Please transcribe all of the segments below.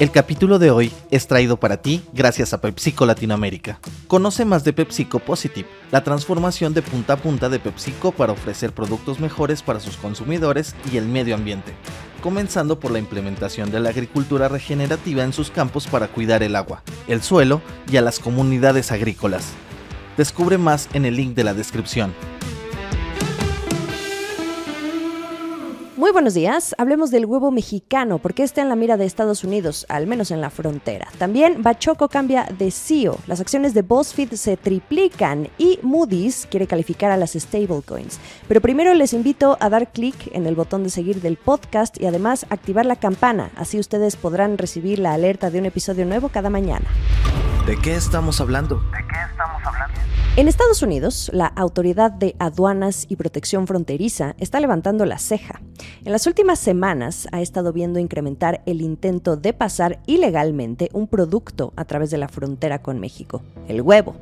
El capítulo de hoy es traído para ti gracias a PepsiCo Latinoamérica. Conoce más de PepsiCo Positive, la transformación de punta a punta de PepsiCo para ofrecer productos mejores para sus consumidores y el medio ambiente, comenzando por la implementación de la agricultura regenerativa en sus campos para cuidar el agua, el suelo y a las comunidades agrícolas. Descubre más en el link de la descripción. Muy buenos días. Hablemos del huevo mexicano, porque está en la mira de Estados Unidos, al menos en la frontera. También Bachoco cambia de CEO, las acciones de BuzzFeed se triplican y Moody's quiere calificar a las stablecoins. Pero primero les invito a dar clic en el botón de seguir del podcast y además activar la campana, así ustedes podrán recibir la alerta de un episodio nuevo cada mañana. ¿De qué estamos hablando? En Estados Unidos, la Autoridad de Aduanas y Protección Fronteriza está levantando la ceja. En las últimas semanas ha estado viendo incrementar el intento de pasar ilegalmente un producto a través de la frontera con México, el huevo.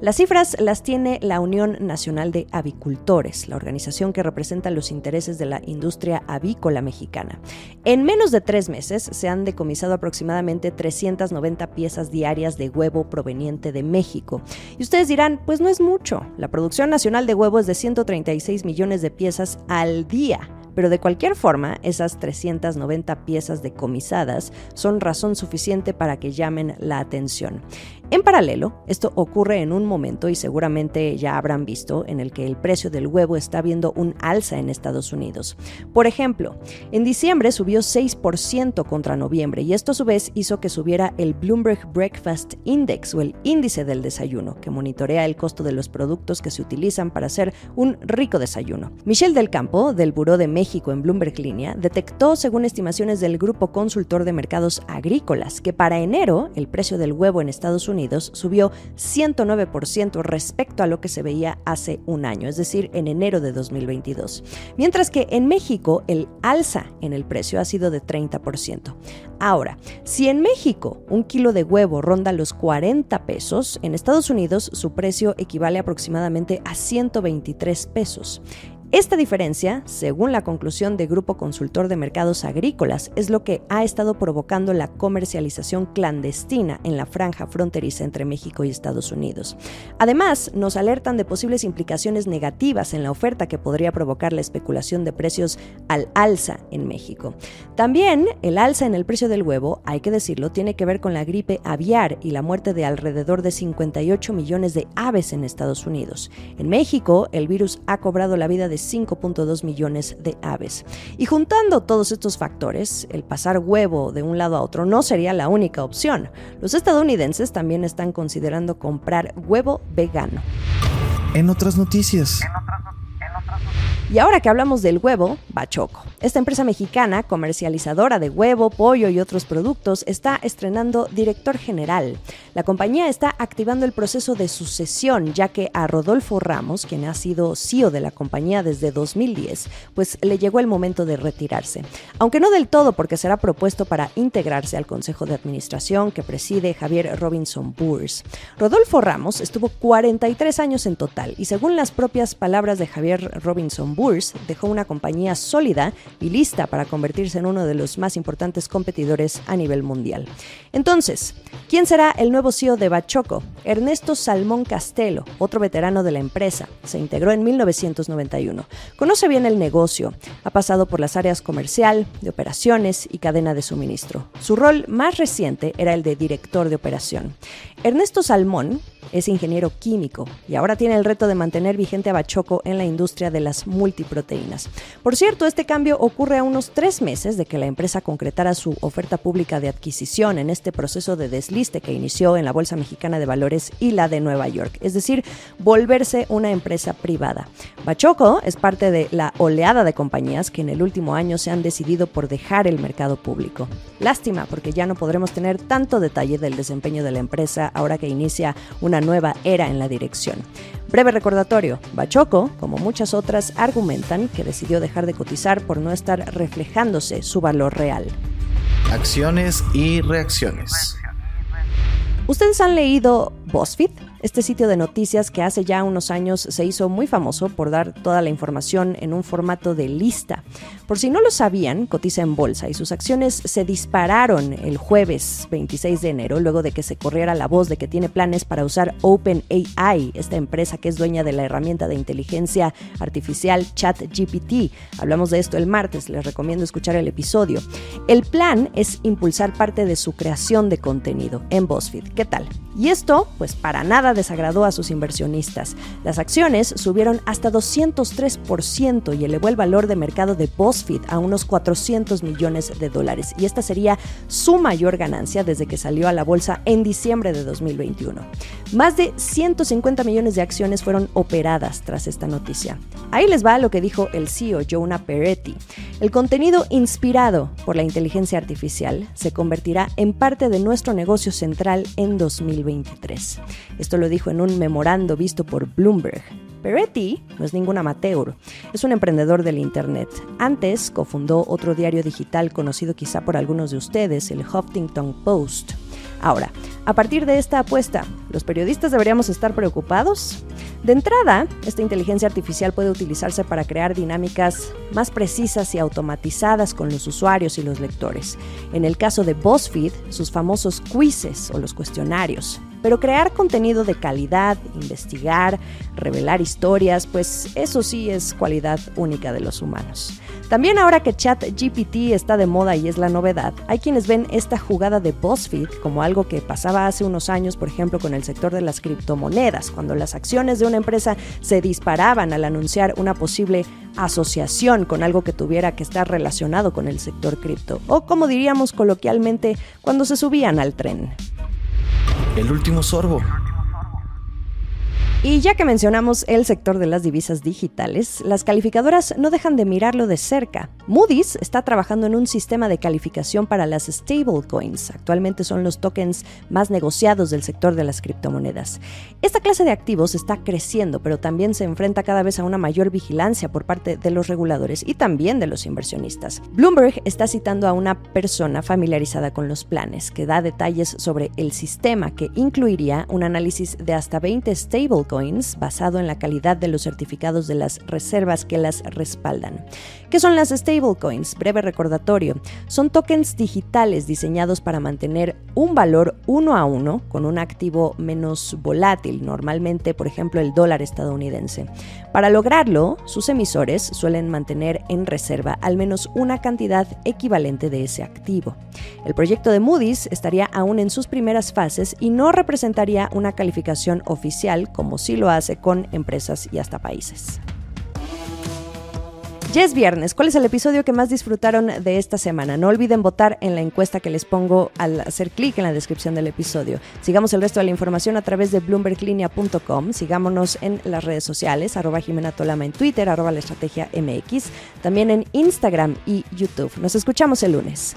Las cifras las tiene la Unión Nacional de Avicultores, la organización que representa los intereses de la industria avícola mexicana. En menos de tres meses se han decomisado aproximadamente 390 piezas diarias de huevo proveniente de México. Y ustedes dirán, pues no es mucho. La producción nacional de huevo es de 136 millones de piezas al día pero de cualquier forma, esas 390 piezas decomisadas son razón suficiente para que llamen la atención. En paralelo, esto ocurre en un momento y seguramente ya habrán visto en el que el precio del huevo está viendo un alza en Estados Unidos. Por ejemplo, en diciembre subió 6% contra noviembre y esto a su vez hizo que subiera el Bloomberg Breakfast Index o el índice del desayuno, que monitorea el costo de los productos que se utilizan para hacer un rico desayuno. Michelle del Campo, del Buró de México en Bloomberg Línea, detectó, según estimaciones del Grupo Consultor de Mercados Agrícolas, que para enero el precio del huevo en Estados Unidos subió 109% respecto a lo que se veía hace un año, es decir, en enero de 2022. Mientras que en México el alza en el precio ha sido de 30%. Ahora, si en México un kilo de huevo ronda los 40 pesos, en Estados Unidos su precio equivale aproximadamente a 123 pesos. Esta diferencia, según la conclusión de Grupo Consultor de Mercados Agrícolas, es lo que ha estado provocando la comercialización clandestina en la franja fronteriza entre México y Estados Unidos. Además, nos alertan de posibles implicaciones negativas en la oferta que podría provocar la especulación de precios al alza en México. También el alza en el precio del huevo, hay que decirlo, tiene que ver con la gripe aviar y la muerte de alrededor de 58 millones de aves en Estados Unidos. En México, el virus ha cobrado la vida de 5.2 millones de aves. Y juntando todos estos factores, el pasar huevo de un lado a otro no sería la única opción. Los estadounidenses también están considerando comprar huevo vegano. En otras noticias. Y ahora que hablamos del huevo, Bachoco. Esta empresa mexicana, comercializadora de huevo, pollo y otros productos, está estrenando director general. La compañía está activando el proceso de sucesión, ya que a Rodolfo Ramos, quien ha sido CEO de la compañía desde 2010, pues le llegó el momento de retirarse. Aunque no del todo, porque será propuesto para integrarse al Consejo de Administración que preside Javier Robinson Boers. Rodolfo Ramos estuvo 43 años en total y según las propias palabras de Javier Robinson Boers, dejó una compañía sólida y lista para convertirse en uno de los más importantes competidores a nivel mundial. Entonces, ¿quién será el nuevo CEO de Bachoco? Ernesto Salmón Castelo, otro veterano de la empresa. Se integró en 1991. Conoce bien el negocio. Ha pasado por las áreas comercial, de operaciones y cadena de suministro. Su rol más reciente era el de director de operación. Ernesto Salmón es ingeniero químico y ahora tiene el reto de mantener vigente a Bachoco en la industria de las multiproteínas. Por cierto, este cambio ocurre a unos tres meses de que la empresa concretara su oferta pública de adquisición en este proceso de desliste que inició en la Bolsa Mexicana de Valores y la de Nueva York, es decir, volverse una empresa privada. Bachoco es parte de la oleada de compañías que en el último año se han decidido por dejar el mercado público. Lástima, porque ya no podremos tener tanto detalle del desempeño de la empresa ahora que inicia una nueva era en la dirección. Breve recordatorio, Bachoco, como muchas otras, argumentan que decidió dejar de cotizar por no estar reflejándose su valor real. Acciones y reacciones. ¿Ustedes han leído BuzzFeed? Este sitio de noticias que hace ya unos años se hizo muy famoso por dar toda la información en un formato de lista. Por si no lo sabían, cotiza en bolsa y sus acciones se dispararon el jueves 26 de enero luego de que se corriera la voz de que tiene planes para usar OpenAI, esta empresa que es dueña de la herramienta de inteligencia artificial ChatGPT. Hablamos de esto el martes, les recomiendo escuchar el episodio. El plan es impulsar parte de su creación de contenido en BuzzFeed. ¿Qué tal? Y esto, pues para nada desagradó a sus inversionistas. Las acciones subieron hasta 203% y elevó el valor de mercado de BuzzFeed a unos 400 millones de dólares. Y esta sería su mayor ganancia desde que salió a la bolsa en diciembre de 2021. Más de 150 millones de acciones fueron operadas tras esta noticia. Ahí les va lo que dijo el CEO Jonah Peretti. El contenido inspirado por la inteligencia artificial se convertirá en parte de nuestro negocio central en 2023. Esto lo dijo en un memorando visto por Bloomberg. Peretti no es ningún amateur, es un emprendedor del Internet. Antes cofundó otro diario digital conocido quizá por algunos de ustedes, el Huffington Post. Ahora, a partir de esta apuesta, ¿los periodistas deberíamos estar preocupados? De entrada, esta inteligencia artificial puede utilizarse para crear dinámicas más precisas y automatizadas con los usuarios y los lectores. En el caso de BuzzFeed, sus famosos quizzes o los cuestionarios. Pero crear contenido de calidad, investigar, revelar historias, pues eso sí es cualidad única de los humanos. También ahora que ChatGPT está de moda y es la novedad, hay quienes ven esta jugada de BuzzFeed como algo que pasaba hace unos años, por ejemplo, con el sector de las criptomonedas, cuando las acciones de una empresa se disparaban al anunciar una posible asociación con algo que tuviera que estar relacionado con el sector cripto, o como diríamos coloquialmente, cuando se subían al tren. El último sorbo. Y ya que mencionamos el sector de las divisas digitales, las calificadoras no dejan de mirarlo de cerca. Moody's está trabajando en un sistema de calificación para las stablecoins. Actualmente son los tokens más negociados del sector de las criptomonedas. Esta clase de activos está creciendo, pero también se enfrenta cada vez a una mayor vigilancia por parte de los reguladores y también de los inversionistas. Bloomberg está citando a una persona familiarizada con los planes, que da detalles sobre el sistema que incluiría un análisis de hasta 20 stablecoins basado en la calidad de los certificados de las reservas que las respaldan. ¿Qué son las stablecoins? Breve recordatorio. Son tokens digitales diseñados para mantener un valor uno a uno con un activo menos volátil, normalmente por ejemplo el dólar estadounidense. Para lograrlo, sus emisores suelen mantener en reserva al menos una cantidad equivalente de ese activo. El proyecto de Moody's estaría aún en sus primeras fases y no representaría una calificación oficial como sí lo hace con empresas y hasta países. Ya es viernes. ¿Cuál es el episodio que más disfrutaron de esta semana? No olviden votar en la encuesta que les pongo al hacer clic en la descripción del episodio. Sigamos el resto de la información a través de bloomberglinea.com. Sigámonos en las redes sociales, arroba Jimena Tolama en Twitter, arroba la estrategia MX, también en Instagram y YouTube. Nos escuchamos el lunes.